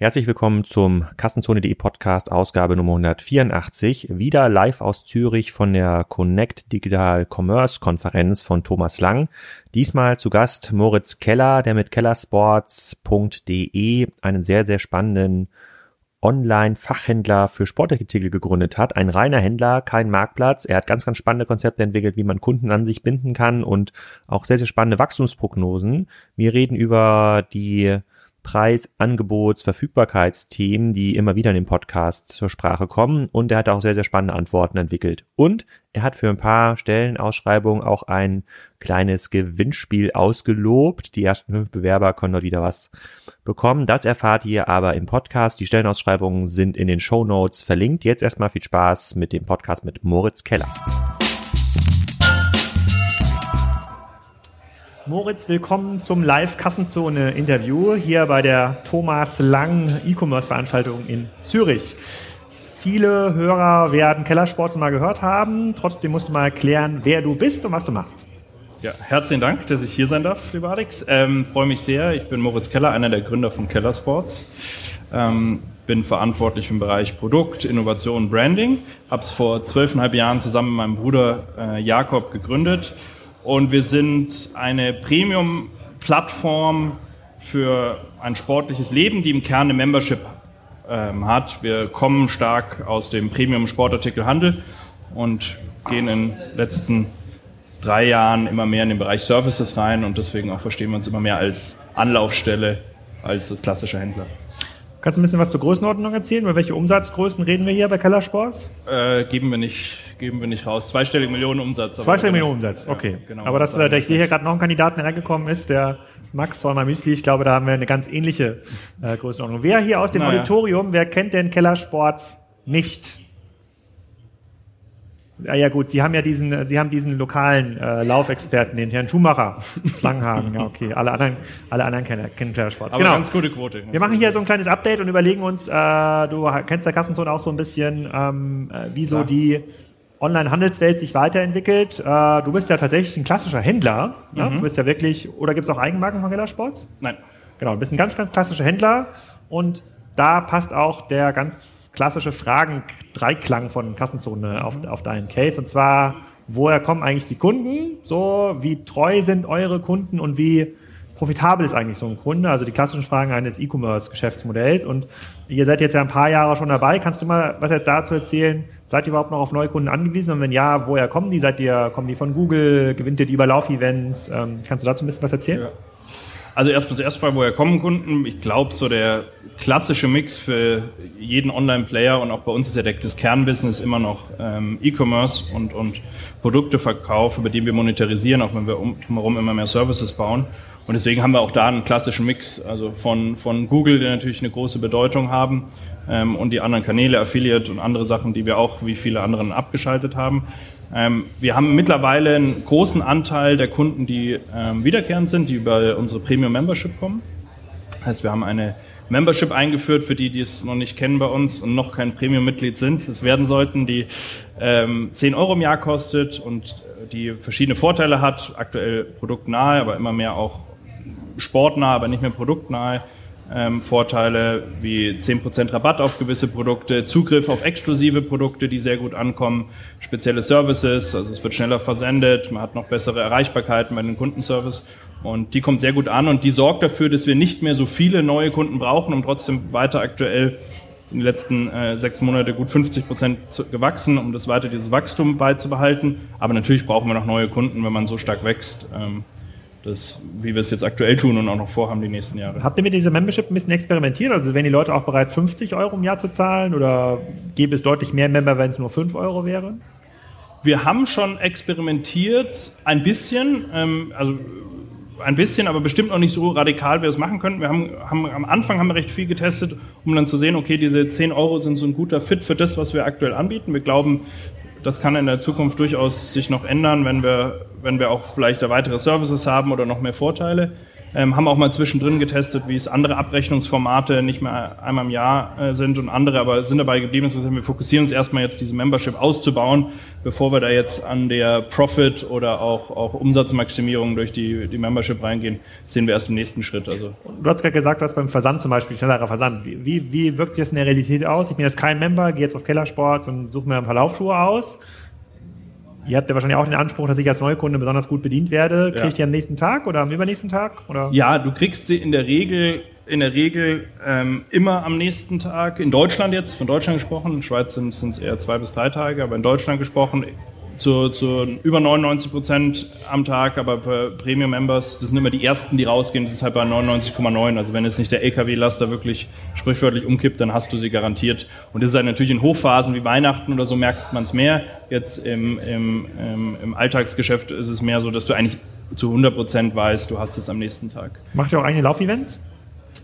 Herzlich willkommen zum Kassenzone.de Podcast Ausgabe Nummer 184. Wieder live aus Zürich von der Connect Digital Commerce Konferenz von Thomas Lang. Diesmal zu Gast Moritz Keller, der mit kellersports.de einen sehr, sehr spannenden Online-Fachhändler für Sportartikel gegründet hat. Ein reiner Händler, kein Marktplatz. Er hat ganz, ganz spannende Konzepte entwickelt, wie man Kunden an sich binden kann und auch sehr, sehr spannende Wachstumsprognosen. Wir reden über die Preis-, Angebots-, Verfügbarkeitsthemen, die immer wieder in dem Podcast zur Sprache kommen. Und er hat auch sehr, sehr spannende Antworten entwickelt. Und er hat für ein paar Stellenausschreibungen auch ein kleines Gewinnspiel ausgelobt. Die ersten fünf Bewerber können dort wieder was bekommen. Das erfahrt ihr aber im Podcast. Die Stellenausschreibungen sind in den Show Notes verlinkt. Jetzt erstmal viel Spaß mit dem Podcast mit Moritz Keller. Moritz, willkommen zum Live-Kassenzone-Interview hier bei der Thomas Lang E-Commerce-Veranstaltung in Zürich. Viele Hörer werden Kellersports mal gehört haben. Trotzdem musst du mal erklären, wer du bist und was du machst. Ja, herzlichen Dank, dass ich hier sein darf, lieber Alex. Ähm, freue mich sehr. Ich bin Moritz Keller, einer der Gründer von Kellersports. Ähm, bin verantwortlich im Bereich Produkt, Innovation, Branding. Habe es vor zwölfeinhalb Jahren zusammen mit meinem Bruder äh, Jakob gegründet und wir sind eine Premium-Plattform für ein sportliches Leben, die im Kern eine Membership ähm, hat. Wir kommen stark aus dem Premium-Sportartikelhandel und gehen in den letzten drei Jahren immer mehr in den Bereich Services rein und deswegen auch verstehen wir uns immer mehr als Anlaufstelle als das klassische Händler. Kannst du ein bisschen was zur Größenordnung erzählen? Über welche Umsatzgrößen reden wir hier bei Keller Sports? Äh, geben, wir nicht, geben wir nicht raus. Zweistellige Millionen Umsatz. Zweistellige Millionen Umsatz, okay. Ja, genau, aber das, äh, ich sehe hier gerade noch einen Kandidaten, der reingekommen ist, der Max von Müsli. Ich glaube, da haben wir eine ganz ähnliche äh, Größenordnung. Wer hier aus dem naja. Auditorium, wer kennt denn Keller Sports nicht? Ja, ja gut, Sie haben ja diesen, Sie haben diesen lokalen äh, Laufexperten, den Herrn Schumacher, Langenhagen. Ja, okay. Alle anderen, alle anderen kennen, kennen Klettersport. Aber genau. ganz gute Quote. Wir machen hier so ein kleines Update und überlegen uns, äh, du kennst der Kassenzone auch so ein bisschen, ähm, äh, wie so die Online-Handelswelt sich weiterentwickelt. Äh, du bist ja tatsächlich ein klassischer Händler. Ne? Mhm. Du bist ja wirklich, oder gibt es auch Eigenmarken von Kellersports? Nein. Genau, du bist ein ganz, ganz klassischer Händler und da passt auch der ganz klassische Fragen-Dreiklang von Kassenzone mhm. auf, auf deinen Case. Und zwar, woher kommen eigentlich die Kunden? So, wie treu sind eure Kunden und wie profitabel ist eigentlich so ein Kunde? Also die klassischen Fragen eines E-Commerce-Geschäftsmodells. Und ihr seid jetzt ja ein paar Jahre schon dabei. Kannst du mal was dazu erzählen? Seid ihr überhaupt noch auf Neukunden angewiesen? Und wenn ja, woher kommen die? Seid ihr, kommen die von Google? Gewinnt ihr die über Laufevents? Ähm, kannst du dazu ein bisschen was erzählen? Ja. Also erstmal zuerst mal, woher kommen Kunden? Ich glaube, so der klassische Mix für jeden Online-Player und auch bei uns ist ja das Kernbusiness immer noch ähm, E-Commerce und, und Produkteverkauf, über den wir monetarisieren, auch wenn wir um, drumherum immer mehr Services bauen. Und deswegen haben wir auch da einen klassischen Mix, also von, von Google, die natürlich eine große Bedeutung haben, ähm, und die anderen Kanäle, Affiliate und andere Sachen, die wir auch wie viele anderen abgeschaltet haben. Ähm, wir haben mittlerweile einen großen Anteil der Kunden, die ähm, wiederkehrend sind, die über unsere Premium Membership kommen. Heißt, wir haben eine Membership eingeführt für die, die es noch nicht kennen bei uns und noch kein Premium-Mitglied sind. Es werden sollten, die ähm, 10 Euro im Jahr kostet und die verschiedene Vorteile hat. Aktuell produktnahe, aber immer mehr auch sportnah, aber nicht mehr produktnahe ähm, Vorteile wie 10% Rabatt auf gewisse Produkte, Zugriff auf exklusive Produkte, die sehr gut ankommen, spezielle Services, also es wird schneller versendet, man hat noch bessere Erreichbarkeiten bei den Kundenservice und die kommt sehr gut an und die sorgt dafür, dass wir nicht mehr so viele neue Kunden brauchen, um trotzdem weiter aktuell in den letzten äh, sechs Monate gut 50 Prozent gewachsen, um das weiter dieses Wachstum beizubehalten. Aber natürlich brauchen wir noch neue Kunden, wenn man so stark wächst. Ähm, das, wie wir es jetzt aktuell tun und auch noch vorhaben die nächsten Jahre. Habt ihr mit dieser Membership ein bisschen experimentiert? Also wären die Leute auch bereit, 50 Euro im Jahr zu zahlen oder gäbe es deutlich mehr Member, wenn es nur 5 Euro wäre? Wir haben schon experimentiert, ein bisschen, ähm, also ein bisschen, aber bestimmt noch nicht so radikal, wie wir es machen könnten. Wir haben, haben, am Anfang haben wir recht viel getestet, um dann zu sehen, okay, diese 10 Euro sind so ein guter Fit für das, was wir aktuell anbieten. Wir glauben, das kann in der Zukunft durchaus sich noch ändern, wenn wir, wenn wir auch vielleicht weitere Services haben oder noch mehr Vorteile. Ähm, haben auch mal zwischendrin getestet, wie es andere Abrechnungsformate nicht mehr einmal im Jahr äh, sind und andere, aber sind dabei geblieben. Heißt, wir fokussieren uns erstmal jetzt diese Membership auszubauen, bevor wir da jetzt an der Profit oder auch, auch Umsatzmaximierung durch die, die Membership reingehen, sehen wir erst im nächsten Schritt. Also. Du hast gerade gesagt, du hast beim Versand zum Beispiel schnellerer Versand. Wie, wie wirkt sich das in der Realität aus? Ich bin jetzt kein Member, gehe jetzt auf Kellersport und suche mir ein paar Laufschuhe aus Ihr habt ja wahrscheinlich auch den Anspruch, dass ich als Neukunde besonders gut bedient werde. Kriege ich die am nächsten Tag oder am übernächsten Tag? Oder? Ja, du kriegst sie in der Regel, in der Regel ähm, immer am nächsten Tag. In Deutschland jetzt, von Deutschland gesprochen, in Schweiz sind es eher zwei bis drei Tage, aber in Deutschland gesprochen zu, zu über 99 Prozent am Tag, aber für Premium-Members, das sind immer die ersten, die rausgehen, das ist halt bei 99,9. Also wenn jetzt nicht der LKW-Laster wirklich sprichwörtlich umkippt, dann hast du sie garantiert. Und das ist halt natürlich in Hochphasen wie Weihnachten oder so merkt man es mehr. Jetzt im, im, im, im Alltagsgeschäft ist es mehr so, dass du eigentlich zu 100 Prozent weißt, du hast es am nächsten Tag. Macht ihr auch eigene Laufevents?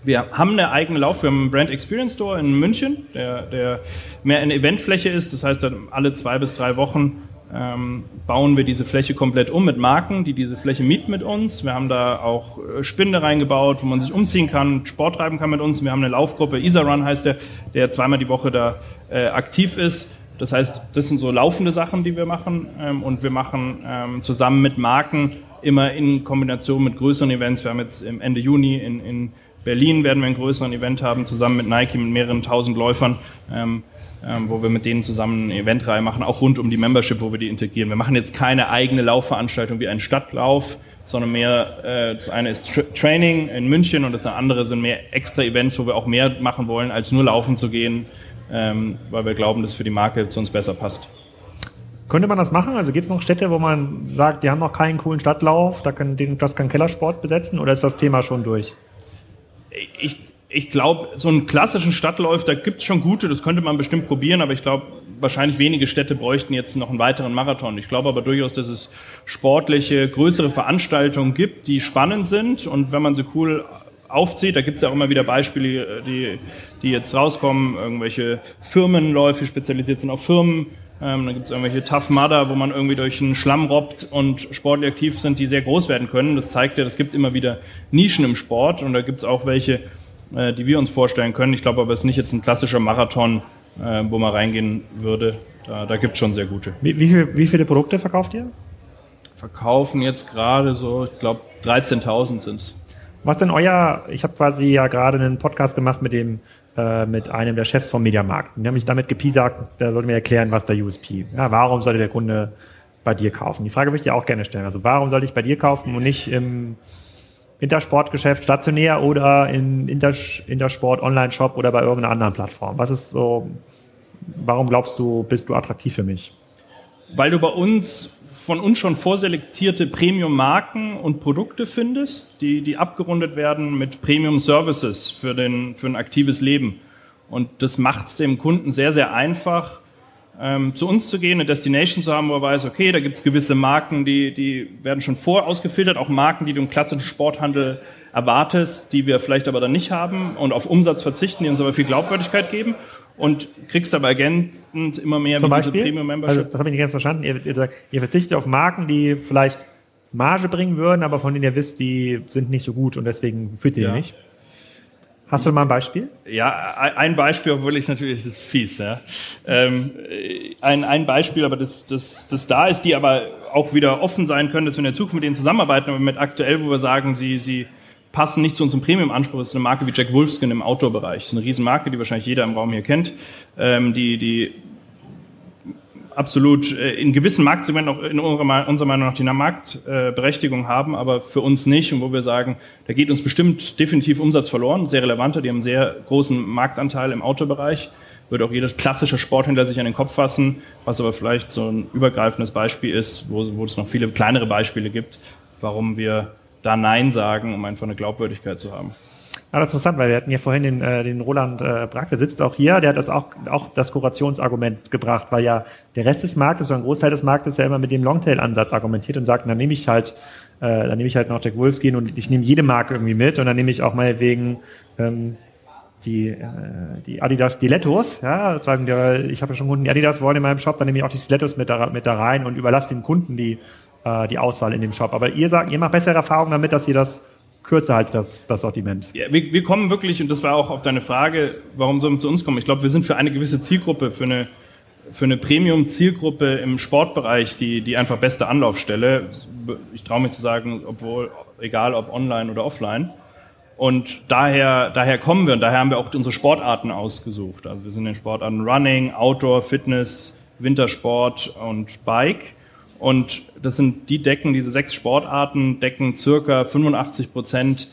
Wir haben eine eigene Lauf, wir haben einen Brand Experience Store in München, der, der mehr eine Eventfläche ist. Das heißt, alle zwei bis drei Wochen ähm, bauen wir diese Fläche komplett um mit Marken, die diese Fläche mieten mit uns. Wir haben da auch äh, Spinde reingebaut, wo man sich umziehen kann, Sport treiben kann mit uns. Wir haben eine Laufgruppe, Isarun heißt der, der zweimal die Woche da äh, aktiv ist. Das heißt, das sind so laufende Sachen, die wir machen. Ähm, und wir machen ähm, zusammen mit Marken immer in Kombination mit größeren Events. Wir haben jetzt im Ende Juni in, in Berlin werden wir einen größeren Event haben, zusammen mit Nike, mit mehreren tausend Läufern. Ähm, ähm, wo wir mit denen zusammen eine Eventreihe machen, auch rund um die Membership, wo wir die integrieren. Wir machen jetzt keine eigene Laufveranstaltung wie einen Stadtlauf, sondern mehr, äh, das eine ist Tra Training in München und das andere sind mehr extra Events, wo wir auch mehr machen wollen, als nur laufen zu gehen, ähm, weil wir glauben, dass für die Marke zu uns besser passt. Könnte man das machen? Also gibt es noch Städte, wo man sagt, die haben noch keinen coolen Stadtlauf, da kann, das kann Kellersport besetzen oder ist das Thema schon durch? Ich ich glaube, so einen klassischen Stadtlauf, da gibt es schon gute, das könnte man bestimmt probieren, aber ich glaube, wahrscheinlich wenige Städte bräuchten jetzt noch einen weiteren Marathon. Ich glaube aber durchaus, dass es sportliche, größere Veranstaltungen gibt, die spannend sind und wenn man sie cool aufzieht, da gibt es ja auch immer wieder Beispiele, die, die jetzt rauskommen, irgendwelche Firmenläufe spezialisiert sind auf Firmen, ähm, dann gibt es irgendwelche Tough Mudder, wo man irgendwie durch einen Schlamm robbt und sportlich aktiv sind, die sehr groß werden können. Das zeigt ja, es gibt immer wieder Nischen im Sport und da gibt es auch welche, äh, die wir uns vorstellen können. Ich glaube aber, es ist nicht jetzt ein klassischer Marathon, äh, wo man reingehen würde. Da, da gibt es schon sehr gute. Wie, wie, viel, wie, viele Produkte verkauft ihr? Verkaufen jetzt gerade so, ich glaube, 13.000 sind es. Was denn euer, ich habe quasi ja gerade einen Podcast gemacht mit dem äh, mit einem der Chefs vom Mediamarkt. Die haben mich damit gepiesagt, da sollte mir erklären, was der USP. Ja, warum sollte der Kunde bei dir kaufen? Die Frage würde ich dir auch gerne stellen. Also warum sollte ich bei dir kaufen und nicht im Intersportgeschäft stationär oder in Inter Intersport Online-Shop oder bei irgendeiner anderen Plattform? Was ist so, warum glaubst du, bist du attraktiv für mich? Weil du bei uns von uns schon vorselektierte Premium-Marken und Produkte findest, die, die abgerundet werden mit Premium-Services für, für ein aktives Leben. Und das macht es dem Kunden sehr, sehr einfach, ähm, zu uns zu gehen, eine Destination zu haben, wo er weiß, okay, da gibt es gewisse Marken, die, die werden schon vorausgefiltert, auch Marken, die du im klassischen Sporthandel erwartest, die wir vielleicht aber dann nicht haben und auf Umsatz verzichten, die uns aber viel Glaubwürdigkeit geben und kriegst aber ergänzend immer mehr Zum Beispiel? Premium Membership. Also, das habe ich nicht ganz verstanden. Ihr, ihr, sagt, ihr verzichtet auf Marken, die vielleicht Marge bringen würden, aber von denen ihr wisst, die sind nicht so gut und deswegen führt ihr ja. die nicht. Hast du mal ein Beispiel? Ja, ein Beispiel, obwohl ich natürlich, das ist fies, ja. Ähm, ein, ein Beispiel, aber das, das, das da ist, die aber auch wieder offen sein können, dass wir in der Zukunft mit denen zusammenarbeiten, aber mit aktuell, wo wir sagen, sie, sie passen nicht zu unserem Premium-Anspruch, ist eine Marke wie Jack Wolfskin im Outdoor-Bereich. Das ist eine Riesenmarke, die wahrscheinlich jeder im Raum hier kennt, ähm, die, die absolut äh, in gewissen Marktsegmenten auch in unserer, Meinung nach die Marktberechtigung haben, aber für uns nicht und wo wir sagen, da geht uns bestimmt definitiv Umsatz verloren, sehr relevanter, die haben einen sehr großen Marktanteil im Autobereich, würde auch jeder klassische Sporthändler sich an den Kopf fassen, was aber vielleicht so ein übergreifendes Beispiel ist, wo, wo es noch viele kleinere Beispiele gibt, warum wir da Nein sagen, um einfach eine Glaubwürdigkeit zu haben. Ja, das ist interessant, weil wir hatten ja vorhin den, äh, den Roland äh, Brack, der sitzt auch hier, der hat das auch, auch das Kurationsargument gebracht, weil ja der Rest des Marktes, so ein Großteil des Marktes ja immer mit dem Longtail-Ansatz argumentiert und sagt, dann nehme ich halt, äh, dann nehme ich halt noch Jack Wolfskin und ich nehme jede Marke irgendwie mit und dann nehme ich auch mal wegen ähm, die, äh, die Adidas Stilettos, ja, sagen die, ich habe ja schon Kunden, die Adidas wollen in meinem Shop, dann nehme ich auch die Stilettos mit da, mit da rein und überlasse dem Kunden die, äh, die Auswahl in dem Shop. Aber ihr sagt, ihr macht bessere Erfahrungen damit, dass ihr das kürzer halt das, das Sortiment. Ja, wir, wir kommen wirklich, und das war auch auf deine Frage, warum sollen wir zu uns kommen? Ich glaube, wir sind für eine gewisse Zielgruppe, für eine, für eine Premium-Zielgruppe im Sportbereich die, die einfach beste Anlaufstelle. Ich traue mich zu sagen, obwohl, egal ob online oder offline. Und daher, daher kommen wir und daher haben wir auch unsere Sportarten ausgesucht. Also wir sind in den Sportarten Running, Outdoor, Fitness, Wintersport und Bike. Und das sind die decken, diese sechs Sportarten decken circa 85 Prozent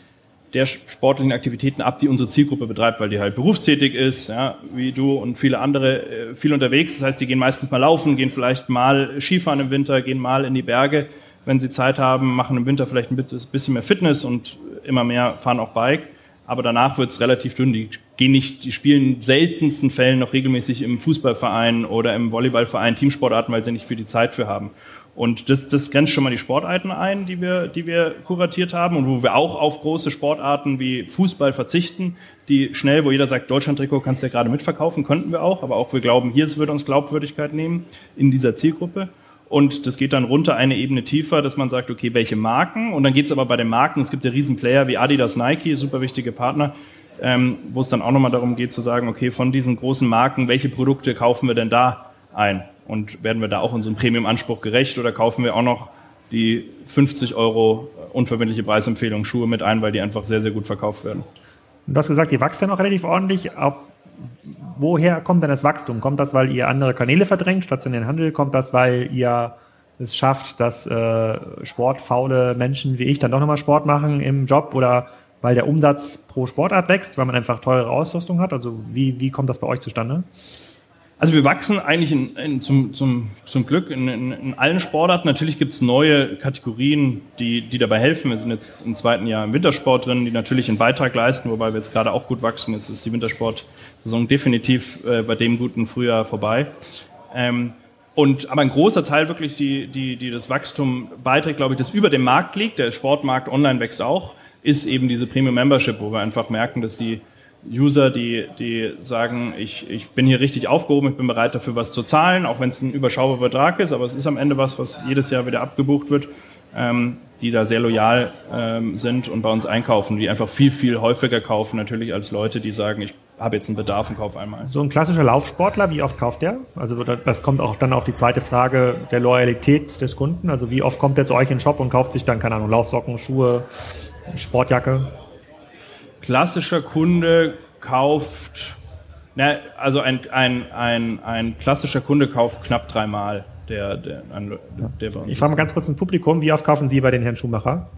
der sportlichen Aktivitäten ab, die unsere Zielgruppe betreibt, weil die halt berufstätig ist, ja, wie du und viele andere, äh, viel unterwegs. Das heißt, die gehen meistens mal laufen, gehen vielleicht mal Skifahren im Winter, gehen mal in die Berge, wenn sie Zeit haben, machen im Winter vielleicht ein bisschen mehr Fitness und immer mehr fahren auch Bike. Aber danach wird es relativ dünn. Die gehen nicht, die spielen in seltensten Fällen noch regelmäßig im Fußballverein oder im Volleyballverein Teamsportarten, weil sie nicht viel die Zeit für haben. Und das, das grenzt schon mal die Sportarten ein, die wir, die wir kuratiert haben und wo wir auch auf große Sportarten wie Fußball verzichten, die schnell, wo jeder sagt, Deutschland-Trikot kannst du ja gerade mitverkaufen, könnten wir auch, aber auch wir glauben, hier wird uns Glaubwürdigkeit nehmen in dieser Zielgruppe. Und das geht dann runter eine Ebene tiefer, dass man sagt, okay, welche Marken? Und dann geht es aber bei den Marken, es gibt ja Riesenplayer wie Adidas, Nike, super wichtige Partner, ähm, wo es dann auch nochmal darum geht zu sagen, okay, von diesen großen Marken, welche Produkte kaufen wir denn da ein? Und werden wir da auch unserem Premium-Anspruch gerecht oder kaufen wir auch noch die 50 Euro unverbindliche Preisempfehlung Schuhe mit ein, weil die einfach sehr, sehr gut verkauft werden? Du hast gesagt, ihr wächst ja noch relativ ordentlich. Auf woher kommt denn das Wachstum? Kommt das, weil ihr andere Kanäle verdrängt, stationären Handel? Kommt das, weil ihr es schafft, dass äh, sportfaule Menschen wie ich dann doch nochmal Sport machen im Job oder weil der Umsatz pro Sportart wächst, weil man einfach teure Ausrüstung hat? Also wie, wie kommt das bei euch zustande? Also wir wachsen eigentlich in, in, zum, zum, zum Glück in, in, allen Sportarten. Natürlich gibt es neue Kategorien, die, die dabei helfen. Wir sind jetzt im zweiten Jahr im Wintersport drin, die natürlich einen Beitrag leisten, wobei wir jetzt gerade auch gut wachsen. Jetzt ist die Wintersportsaison definitiv äh, bei dem guten Frühjahr vorbei. Ähm, und aber ein großer Teil wirklich, die, die, die das Wachstum beiträgt, glaube ich, das über dem Markt liegt. Der Sportmarkt online wächst auch, ist eben diese Premium Membership, wo wir einfach merken, dass die User, die, die sagen, ich, ich bin hier richtig aufgehoben, ich bin bereit dafür was zu zahlen, auch wenn es ein überschaubarer Betrag ist, aber es ist am Ende was, was jedes Jahr wieder abgebucht wird, ähm, die da sehr loyal ähm, sind und bei uns einkaufen, die einfach viel, viel häufiger kaufen, natürlich als Leute, die sagen, ich habe jetzt einen Bedarf und kaufe einmal. So ein klassischer Laufsportler, wie oft kauft der? Also das kommt auch dann auf die zweite Frage der Loyalität des Kunden. Also wie oft kommt der zu euch in den Shop und kauft sich dann, keine Ahnung, Laufsocken, Schuhe, Sportjacke? Klassischer Kunde kauft, na, also ein, ein, ein, ein klassischer Kunde kauft knapp dreimal. Der, der, der ich frage mal ganz kurz ins Publikum, wie oft kaufen Sie bei den Herrn Schumacher?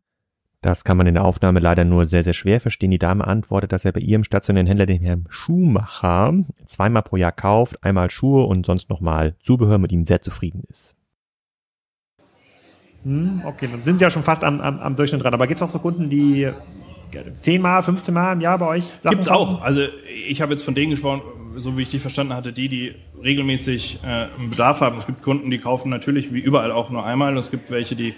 Das kann man in der Aufnahme leider nur sehr, sehr schwer verstehen. Die Dame antwortet, dass er bei ihrem stationären Händler, den Herrn Schumacher, zweimal pro Jahr kauft, einmal Schuhe und sonst nochmal Zubehör, mit ihm sehr zufrieden ist. Hm, okay, dann sind Sie ja schon fast am, am, am Durchschnitt dran. Aber gibt es auch so Kunden, die zehnmal, 15 Mal im Jahr bei euch Sachen Gibt's auch. Also ich habe jetzt von denen gesprochen, so wie ich dich verstanden hatte, die, die regelmäßig äh, einen Bedarf haben. Es gibt Kunden, die kaufen natürlich wie überall auch nur einmal. Und es gibt welche, die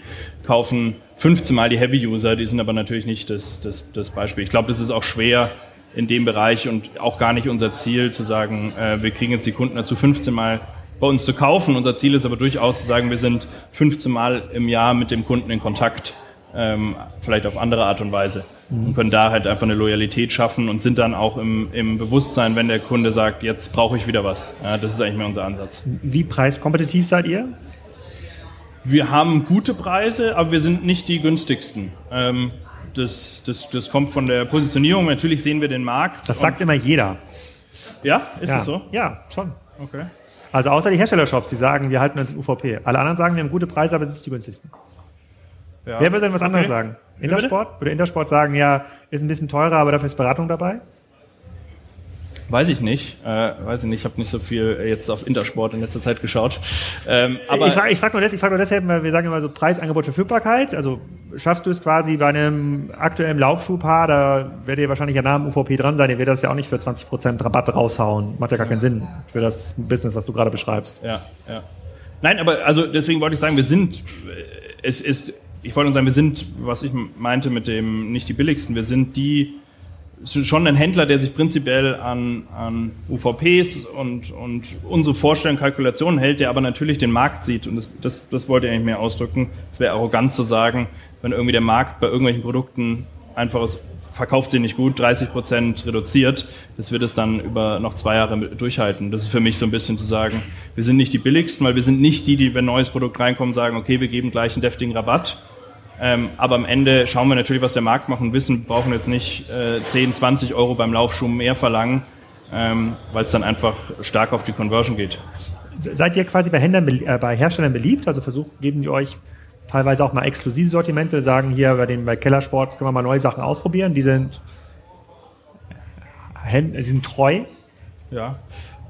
kaufen 15 Mal die Heavy-User. Die sind aber natürlich nicht das, das, das Beispiel. Ich glaube, das ist auch schwer in dem Bereich und auch gar nicht unser Ziel zu sagen, äh, wir kriegen jetzt die Kunden dazu 15 Mal bei uns zu kaufen. Unser Ziel ist aber durchaus zu sagen, wir sind 15 Mal im Jahr mit dem Kunden in Kontakt, ähm, vielleicht auf andere Art und Weise mhm. und können da halt einfach eine Loyalität schaffen und sind dann auch im, im Bewusstsein, wenn der Kunde sagt, jetzt brauche ich wieder was. Ja, das ist eigentlich mehr unser Ansatz. Wie preiskompetitiv seid ihr? Wir haben gute Preise, aber wir sind nicht die günstigsten. Ähm, das, das, das kommt von der Positionierung. Natürlich sehen wir den Markt. Das sagt immer jeder. Ja, ist ja. das so? Ja, schon. Okay. Also außer die Herstellershops, die sagen, wir halten uns in UVP. Alle anderen sagen, wir haben gute Preise, aber sind nicht die günstigsten. Ja. Wer würde denn was okay. anderes sagen? Intersport? Würde Intersport sagen, ja, ist ein bisschen teurer, aber dafür ist Beratung dabei? Weiß ich nicht. Äh, weiß ich nicht. Ich habe nicht so viel jetzt auf Intersport in letzter Zeit geschaut. Ähm, aber ich frage ich frag nur, des, frag nur deshalb, weil wir sagen immer so Preisangebot, Verfügbarkeit. Also schaffst du es quasi bei einem aktuellen Laufschuhpaar, da werdet ihr wahrscheinlich ja nah am UVP dran sein, ihr werdet das ja auch nicht für 20% Rabatt raushauen. Macht ja gar keinen Sinn für das Business, was du gerade beschreibst. Ja, ja. Nein, aber also deswegen wollte ich sagen, wir sind, es ist ich wollte nur sagen, wir sind, was ich meinte mit dem nicht die billigsten, wir sind die schon ein Händler, der sich prinzipiell an, an UVPs und, und unsere Vorstellung, Kalkulationen hält, der aber natürlich den Markt sieht. Und das, das, das wollte ich eigentlich mehr ausdrücken. Es wäre arrogant zu sagen, wenn irgendwie der Markt bei irgendwelchen Produkten einfach es verkauft sie nicht gut, 30 Prozent reduziert, das wird es dann über noch zwei Jahre durchhalten. Das ist für mich so ein bisschen zu sagen, wir sind nicht die billigsten, weil wir sind nicht die, die, wenn ein neues Produkt reinkommt, sagen, okay, wir geben gleich einen deftigen Rabatt. Ähm, aber am Ende schauen wir natürlich, was der Markt macht und wissen, wir brauchen jetzt nicht äh, 10, 20 Euro beim Laufschuh mehr verlangen, ähm, weil es dann einfach stark auf die Conversion geht. Seid ihr quasi bei, Händlern, äh, bei Herstellern beliebt? Also versuchen, geben die euch teilweise auch mal exklusive Sortimente, sagen hier bei den bei Kellersport können wir mal neue Sachen ausprobieren. Die sind, die sind treu. Ja.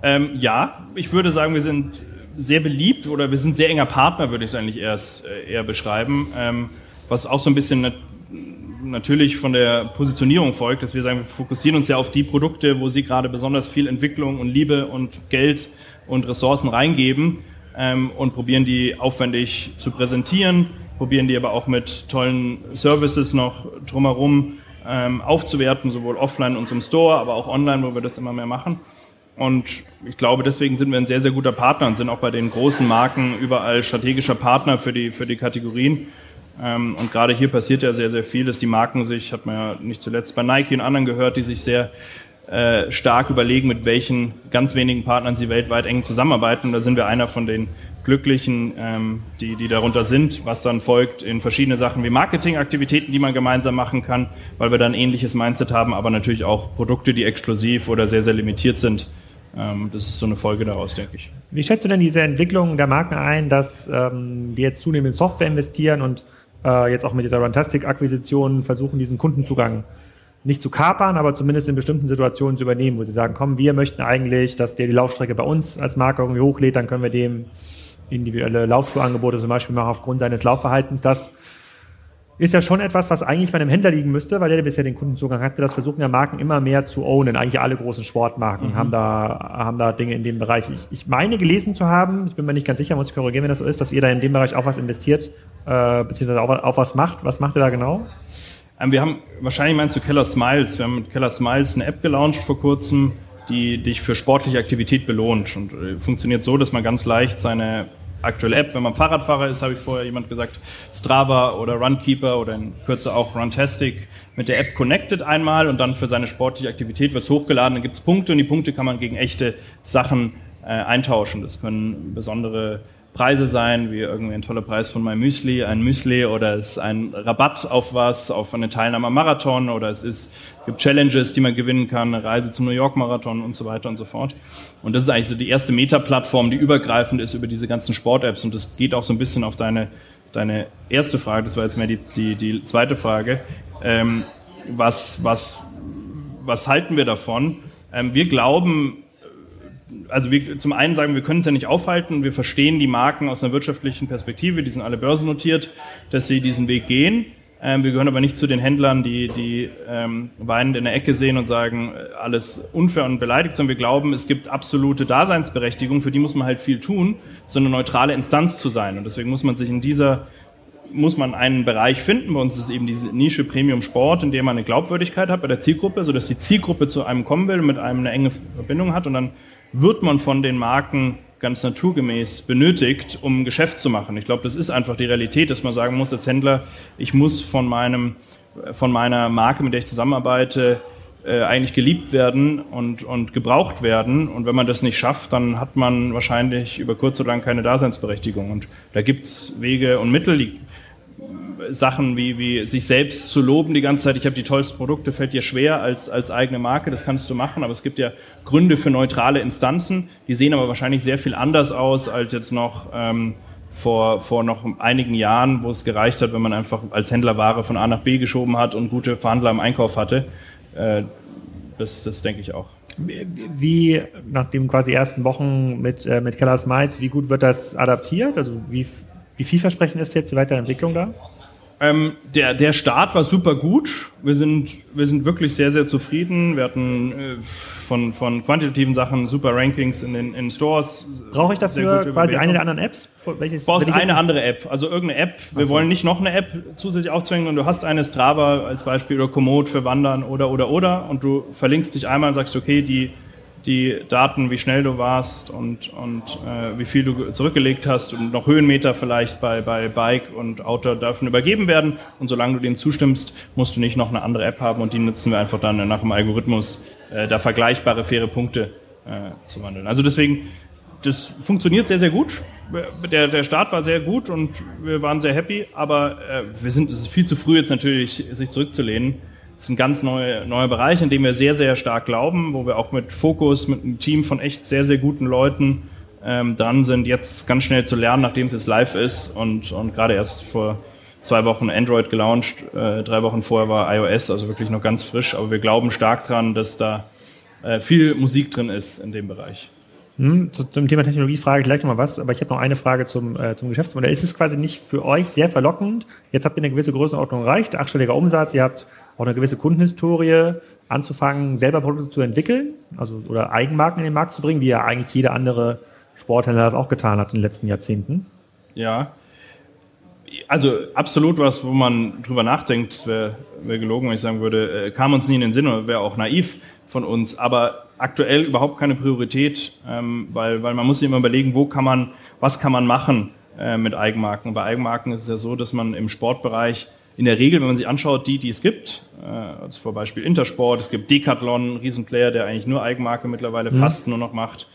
Ähm, ja, ich würde sagen, wir sind sehr beliebt oder wir sind sehr enger Partner, würde ich es eigentlich erst, äh, eher beschreiben. Was auch so ein bisschen nat natürlich von der Positionierung folgt, dass wir sagen, wir fokussieren uns ja auf die Produkte, wo sie gerade besonders viel Entwicklung und Liebe und Geld und Ressourcen reingeben ähm, und probieren die aufwendig zu präsentieren, probieren die aber auch mit tollen Services noch drumherum ähm, aufzuwerten, sowohl offline in unserem Store, aber auch online, wo wir das immer mehr machen. Und ich glaube, deswegen sind wir ein sehr, sehr guter Partner und sind auch bei den großen Marken überall strategischer Partner für die, für die Kategorien. Ähm, und gerade hier passiert ja sehr, sehr viel, dass die Marken sich, hat man ja nicht zuletzt bei Nike und anderen gehört, die sich sehr äh, stark überlegen, mit welchen ganz wenigen Partnern sie weltweit eng zusammenarbeiten. Da sind wir einer von den Glücklichen, ähm, die, die darunter sind, was dann folgt in verschiedene Sachen wie Marketingaktivitäten, die man gemeinsam machen kann, weil wir dann ähnliches Mindset haben, aber natürlich auch Produkte, die exklusiv oder sehr, sehr limitiert sind. Ähm, das ist so eine Folge daraus, denke ich. Wie schätzt du denn diese Entwicklung der Marken ein, dass ähm, die jetzt zunehmend in Software investieren und äh, jetzt auch mit dieser Runtastic-Akquisition versuchen, diesen Kundenzugang nicht zu kapern, aber zumindest in bestimmten Situationen zu übernehmen, wo sie sagen, komm, wir möchten eigentlich, dass der die Laufstrecke bei uns als Marke irgendwie hochlädt, dann können wir dem individuelle Laufschuhangebote zum Beispiel machen aufgrund seines Laufverhaltens. Das ist ja schon etwas, was eigentlich bei einem Händler liegen müsste, weil der bisher den Kundenzugang hatte. Das versuchen ja Marken immer mehr zu ownen. Eigentlich alle großen Sportmarken mhm. haben, da, haben da Dinge in dem Bereich. Ich, ich meine gelesen zu haben, ich bin mir nicht ganz sicher, muss ich korrigieren, wenn das so ist, dass ihr da in dem Bereich auch was investiert, äh, beziehungsweise auch, auch was macht. Was macht ihr da genau? Ähm, wir haben, wahrscheinlich meinst du Keller Smiles, wir haben mit Keller Smiles eine App gelauncht vor kurzem, die dich für sportliche Aktivität belohnt und äh, funktioniert so, dass man ganz leicht seine aktuelle App, wenn man Fahrradfahrer ist, habe ich vorher jemand gesagt, Strava oder Runkeeper oder in Kürze auch Runtastic mit der App connected einmal und dann für seine sportliche Aktivität wird es hochgeladen, dann gibt es Punkte und die Punkte kann man gegen echte Sachen äh, eintauschen. Das können besondere Preise sein, wie irgendwie ein toller Preis von meinem Müsli, ein Müsli oder es ist ein Rabatt auf was, auf eine Teilnahme am Marathon oder es ist, gibt Challenges, die man gewinnen kann, eine Reise zum New York Marathon und so weiter und so fort. Und das ist eigentlich so die erste Meta-Plattform, die übergreifend ist über diese ganzen Sport-Apps und das geht auch so ein bisschen auf deine, deine erste Frage, das war jetzt mehr die, die, die zweite Frage. Ähm, was, was, was halten wir davon? Ähm, wir glauben, also wir zum einen sagen, wir können es ja nicht aufhalten, wir verstehen die Marken aus einer wirtschaftlichen Perspektive, die sind alle börsennotiert, dass sie diesen Weg gehen. Ähm, wir gehören aber nicht zu den Händlern, die, die ähm, weinend in der Ecke sehen und sagen, äh, alles unfair und beleidigt, sondern wir glauben, es gibt absolute Daseinsberechtigung, für die muss man halt viel tun, so eine neutrale Instanz zu sein. Und deswegen muss man sich in dieser muss man einen Bereich finden. Bei uns ist eben diese Nische Premium Sport, in der man eine Glaubwürdigkeit hat bei der Zielgruppe, sodass die Zielgruppe zu einem kommen will und mit einem eine enge Verbindung hat. Und dann wird man von den Marken ganz naturgemäß benötigt, um Geschäft zu machen. Ich glaube, das ist einfach die Realität, dass man sagen muss als Händler, ich muss von meinem, von meiner Marke, mit der ich zusammenarbeite, äh, eigentlich geliebt werden und, und gebraucht werden. Und wenn man das nicht schafft, dann hat man wahrscheinlich über kurz oder lang keine Daseinsberechtigung. Und da gibt's Wege und Mittel, die Sachen wie, wie sich selbst zu loben die ganze Zeit, ich habe die tollsten Produkte, fällt dir schwer als, als eigene Marke, das kannst du machen, aber es gibt ja Gründe für neutrale Instanzen, die sehen aber wahrscheinlich sehr viel anders aus als jetzt noch ähm, vor, vor noch einigen Jahren, wo es gereicht hat, wenn man einfach als Händler Ware von A nach B geschoben hat und gute Verhandler im Einkauf hatte. Äh, das, das denke ich auch. Wie nach den quasi ersten Wochen mit, äh, mit Keller Smiles, wie gut wird das adaptiert? Also wie, wie vielversprechend ist jetzt die Weiterentwicklung da? Ähm, der, der Start war super gut. Wir sind, wir sind wirklich sehr, sehr zufrieden. Wir hatten äh, von, von quantitativen Sachen super Rankings in den in Stores. Brauche ich dafür quasi eine der anderen Apps? Welches, du brauchst eine andere App, also irgendeine App. Wir so. wollen nicht noch eine App zusätzlich aufzwingen und du hast eine Strava als Beispiel oder Komoot für Wandern oder, oder, oder und du verlinkst dich einmal und sagst, okay, die die Daten, wie schnell du warst und, und äh, wie viel du zurückgelegt hast und noch Höhenmeter vielleicht bei, bei Bike und Auto dürfen übergeben werden. Und solange du dem zustimmst, musst du nicht noch eine andere App haben und die nutzen wir einfach dann nach dem Algorithmus, äh, da vergleichbare, faire Punkte äh, zu wandeln. Also deswegen, das funktioniert sehr, sehr gut. Der, der Start war sehr gut und wir waren sehr happy, aber äh, wir sind, es ist viel zu früh jetzt natürlich, sich zurückzulehnen das ist ein ganz neuer, neuer Bereich, in dem wir sehr, sehr stark glauben, wo wir auch mit Fokus, mit einem Team von echt sehr, sehr guten Leuten ähm, dran sind, jetzt ganz schnell zu lernen, nachdem es jetzt live ist und, und gerade erst vor zwei Wochen Android gelauncht, äh, drei Wochen vorher war iOS, also wirklich noch ganz frisch, aber wir glauben stark dran, dass da äh, viel Musik drin ist in dem Bereich. Hm, zum Thema Technologie frage ich gleich nochmal was, aber ich habe noch eine Frage zum, äh, zum Geschäftsmodell. Ist es quasi nicht für euch sehr verlockend? Jetzt habt ihr eine gewisse Größenordnung erreicht, achtstelliger Umsatz, ihr habt auch eine gewisse Kundenhistorie, anzufangen, selber Produkte zu entwickeln, also oder Eigenmarken in den Markt zu bringen, wie ja eigentlich jeder andere Sporthändler das auch getan hat in den letzten Jahrzehnten. Ja, also absolut was, wo man drüber nachdenkt, wäre wär gelogen, wenn ich sagen würde, äh, kam uns nie in den Sinn oder wäre auch naiv von uns. Aber aktuell überhaupt keine Priorität, ähm, weil, weil man muss sich immer überlegen, wo kann man, was kann man machen äh, mit Eigenmarken. Bei Eigenmarken ist es ja so, dass man im Sportbereich in der Regel, wenn man sich anschaut, die, die es gibt, äh, als vor Beispiel Intersport, es gibt Decathlon, ein Riesenplayer, der eigentlich nur Eigenmarke mittlerweile mhm. fast nur noch macht,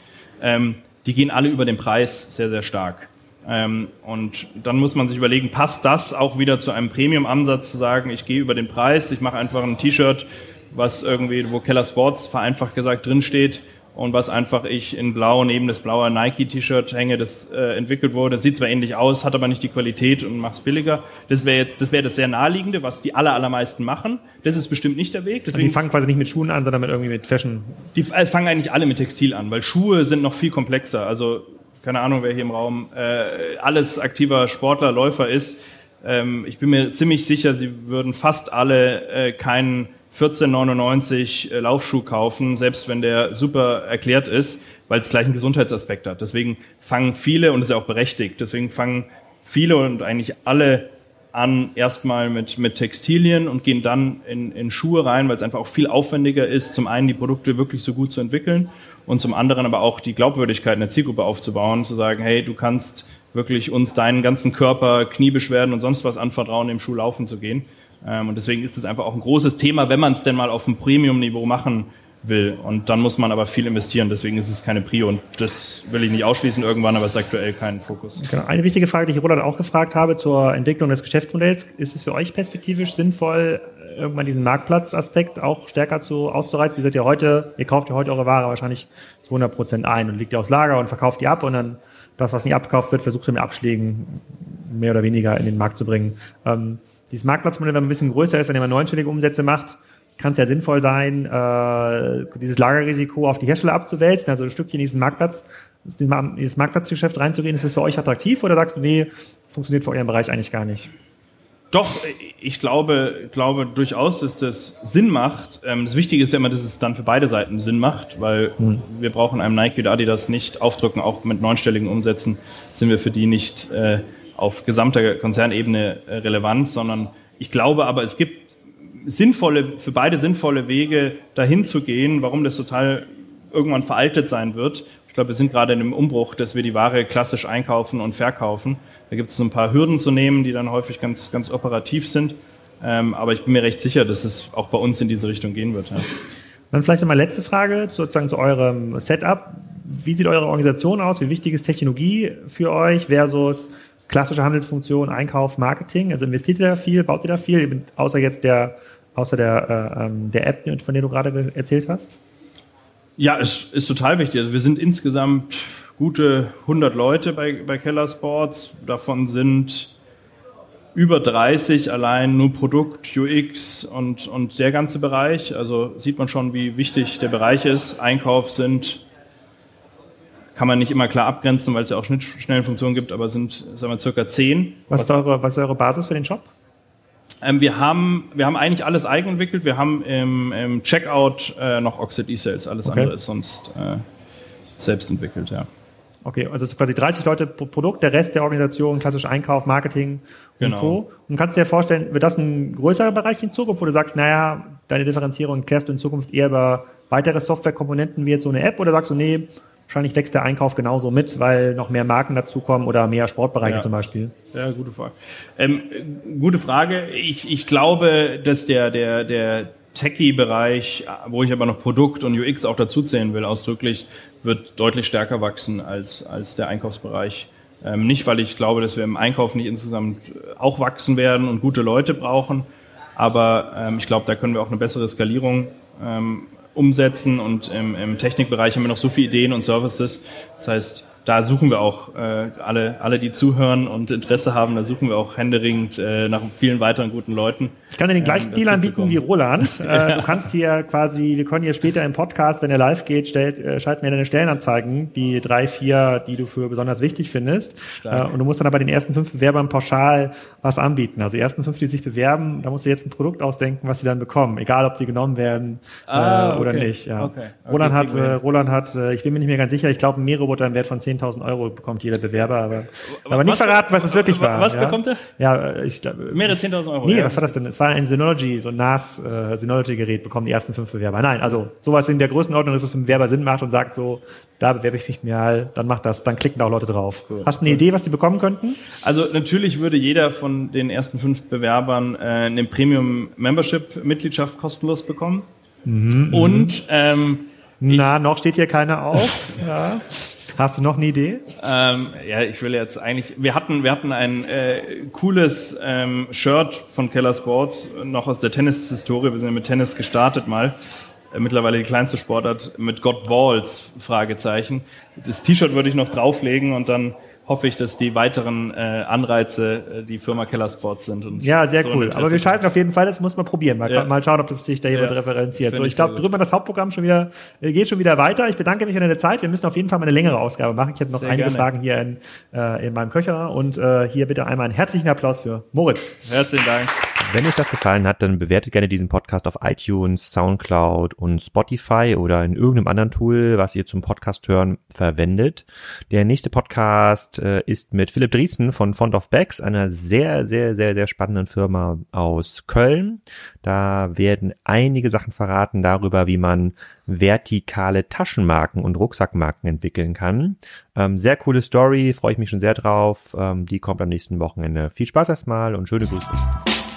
ähm, die gehen alle über den Preis sehr, sehr stark. Ähm, und dann muss man sich überlegen, passt das auch wieder zu einem Premium-Ansatz zu sagen, ich gehe über den Preis, ich mache einfach ein T-Shirt was irgendwie, wo Keller Sports vereinfacht gesagt drinsteht und was einfach ich in blau neben das blaue Nike-T-Shirt hänge, das äh, entwickelt wurde. Das sieht zwar ähnlich aus, hat aber nicht die Qualität und macht es billiger. Das wäre jetzt, das wäre das sehr naheliegende, was die aller, allermeisten machen. Das ist bestimmt nicht der Weg. Deswegen, die fangen quasi nicht mit Schuhen an, sondern mit irgendwie mit Fashion. Die äh, fangen eigentlich alle mit Textil an, weil Schuhe sind noch viel komplexer. Also keine Ahnung, wer hier im Raum äh, alles aktiver Sportler, Läufer ist. Ähm, ich bin mir ziemlich sicher, sie würden fast alle äh, keinen 14,99 äh, Laufschuh kaufen, selbst wenn der super erklärt ist, weil es gleich einen Gesundheitsaspekt hat. Deswegen fangen viele, und das ist ja auch berechtigt, deswegen fangen viele und eigentlich alle an erstmal mit, mit Textilien und gehen dann in, in Schuhe rein, weil es einfach auch viel aufwendiger ist, zum einen die Produkte wirklich so gut zu entwickeln und zum anderen aber auch die Glaubwürdigkeit in der Zielgruppe aufzubauen, zu sagen, hey, du kannst wirklich uns deinen ganzen Körper, Kniebeschwerden und sonst was anvertrauen, im Schuh laufen zu gehen. Ähm, und deswegen ist es einfach auch ein großes Thema, wenn man es denn mal auf dem Premium-Niveau machen will. Und dann muss man aber viel investieren. Deswegen ist es keine Prio. Und das will ich nicht ausschließen irgendwann, aber es ist aktuell kein Fokus. Genau. Eine wichtige Frage, die ich Roland auch gefragt habe zur Entwicklung des Geschäftsmodells. Ist es für euch perspektivisch sinnvoll, irgendwann diesen Marktplatzaspekt auch stärker zu auszureizen? Ihr seid ja heute, ihr kauft ja heute eure Ware wahrscheinlich zu 100 Prozent ein und legt die aufs Lager und verkauft die ab und dann das, was nicht abgekauft wird, versucht ihr mit Abschlägen mehr oder weniger in den Markt zu bringen. Ähm, dieses Marktplatzmodell, wenn man ein bisschen größer ist, wenn man neunstellige Umsätze macht, kann es ja sinnvoll sein, äh, dieses Lagerrisiko auf die Hersteller abzuwälzen, also ein Stückchen in diesen Marktplatz, in dieses Marktplatzgeschäft reinzugehen. Ist das für euch attraktiv oder sagst du, nee, funktioniert für euren Bereich eigentlich gar nicht? Doch, ich glaube, glaube durchaus, dass das Sinn macht. Ähm, das Wichtige ist ja immer, dass es dann für beide Seiten Sinn macht, weil hm. wir brauchen einem Nike oder Adidas nicht aufdrücken, auch mit neunstelligen Umsätzen sind wir für die nicht äh, auf gesamter Konzernebene äh, relevant, sondern ich glaube aber, es gibt sinnvolle, für beide sinnvolle Wege, dahin zu gehen, warum das total irgendwann veraltet sein wird. Ich glaube, wir sind gerade in einem Umbruch, dass wir die Ware klassisch einkaufen und verkaufen. Da gibt es so ein paar Hürden zu nehmen, die dann häufig ganz, ganz operativ sind. Ähm, aber ich bin mir recht sicher, dass es auch bei uns in diese Richtung gehen wird. Dann vielleicht nochmal letzte Frage sozusagen zu eurem Setup. Wie sieht eure Organisation aus? Wie wichtig ist Technologie für euch versus klassische Handelsfunktion, Einkauf, Marketing? Also investiert ihr da viel, baut ihr da viel, außer jetzt der, außer der, äh, ähm, der App, von der du gerade erzählt hast? Ja, es ist total wichtig. Also wir sind insgesamt gute 100 Leute bei, bei Keller Sports. Davon sind über 30 allein nur Produkt, UX und, und der ganze Bereich. Also sieht man schon, wie wichtig der Bereich ist. Einkauf sind kann man nicht immer klar abgrenzen, weil es ja auch Schnittstellenfunktionen gibt, aber sind, sagen wir, circa zehn. Was ist eure, was ist eure Basis für den Shop? Ähm, wir, haben, wir haben eigentlich alles eigenentwickelt. Wir haben im, im Checkout äh, noch Oxid E-Sales. Alles okay. andere ist sonst äh, selbst entwickelt, ja. Okay, also quasi 30 Leute pro Produkt, der Rest der Organisation, klassisch Einkauf, Marketing genau. und Co. Und kannst du dir vorstellen, wird das ein größerer Bereich in Zukunft, wo du sagst, naja, deine Differenzierung klärst du in Zukunft eher über weitere Softwarekomponenten wie jetzt so eine App oder sagst du, nee, wahrscheinlich wächst der Einkauf genauso mit, weil noch mehr Marken dazukommen oder mehr Sportbereiche Ja. zum Beispiel. Ja, gute Frage. Ähm, gute Frage. Ich, ich glaube, dass der, der, der Techie-Bereich, wo ich aber noch Produkt und UX auch dazu zählen will, ausdrücklich, wird deutlich stärker wachsen als, als der Einkaufsbereich. Ähm, nicht, weil ich glaube, dass wir im Einkauf nicht insgesamt auch wachsen werden und gute Leute brauchen, aber ähm, ich glaube, da können wir auch eine bessere Skalierung ähm, umsetzen und im, im Technikbereich haben wir noch so viele Ideen und Services. Das heißt, da suchen wir auch äh, alle, alle, die zuhören und Interesse haben, da suchen wir auch händeringend äh, nach vielen weiteren guten Leuten. Ich kann dir den gleichen ähm, Deal anbieten wie Roland. Äh, du kannst hier quasi, wir können hier später im Podcast, wenn er live geht, stellt, äh, schalten wir deine Stellenanzeigen, die drei, vier, die du für besonders wichtig findest. Äh, und du musst dann aber den ersten fünf Bewerbern pauschal was anbieten. Also die ersten fünf, die sich bewerben, da musst du jetzt ein Produkt ausdenken, was sie dann bekommen. Egal, ob sie genommen werden äh, Ah, oder okay. nicht. Ja. Okay. Okay, Roland hat, äh. Roland hat, äh, ich bin mir nicht mehr ganz sicher, ich glaube, ein Mähroboter im Wert von 10.000 Euro bekommt jeder Bewerber, aber, aber nicht verraten, was es wirklich war. Was ja. bekommt er? Ja, ich glaube. Mehrere 10.000 Euro. Nee, ja. was war das denn? Es war ein Synology, so ein NAS äh, Synology-Gerät, bekommen die ersten fünf Bewerber. Nein, also sowas in der Größenordnung, dass es für einen Bewerber Sinn macht und sagt so, da bewerbe ich mich mal, dann macht das, dann klicken da auch Leute drauf. Hast du eine Idee, was die bekommen könnten? Also natürlich würde jeder von den ersten fünf Bewerbern äh, eine Premium-Membership-Mitgliedschaft kostenlos bekommen. Mhm, Und ähm, Na, noch steht hier keiner auf. ja. Hast du noch eine Idee? Ähm, ja, ich will jetzt eigentlich. Wir hatten, wir hatten ein äh, cooles ähm, Shirt von Keller Sports noch aus der Tennis-Historie. Wir sind ja mit Tennis gestartet mal. Äh, mittlerweile die kleinste Sportart mit God Balls Fragezeichen. Das T-Shirt würde ich noch drauflegen und dann hoffe ich, dass die weiteren äh, Anreize äh, die Firma Keller Sports sind. Und Ja, sehr so cool. Aber wir schalten auf jeden Fall, das muss man probieren. Mal, Ja. mal schauen, ob das sich da jemand Ja, referenziert. So, ich glaube, drüber das Hauptprogramm schon wieder, äh, geht schon wieder weiter. Ich bedanke mich für deine Zeit. Wir müssen auf jeden Fall mal eine längere Ausgabe machen. Ich hätte noch Sehr einige gerne. Fragen hier in, äh, in meinem Köcher. Und äh, hier bitte einmal einen herzlichen Applaus für Moritz. Herzlichen Dank. Wenn euch das gefallen hat, dann bewertet gerne diesen Podcast auf iTunes, Soundcloud und Spotify oder in irgendeinem anderen Tool, was ihr zum Podcast hören verwendet. Der nächste Podcast äh, ist mit Philipp Driesen von Fond of Bags, einer sehr, sehr, sehr, sehr spannenden Firma aus Köln. Da werden einige Sachen verraten darüber, wie man vertikale Taschenmarken und Rucksackmarken entwickeln kann. Ähm, sehr coole Story, freue ich mich schon sehr drauf. Ähm, die kommt am nächsten Wochenende. Viel Spaß erstmal und schöne Grüße.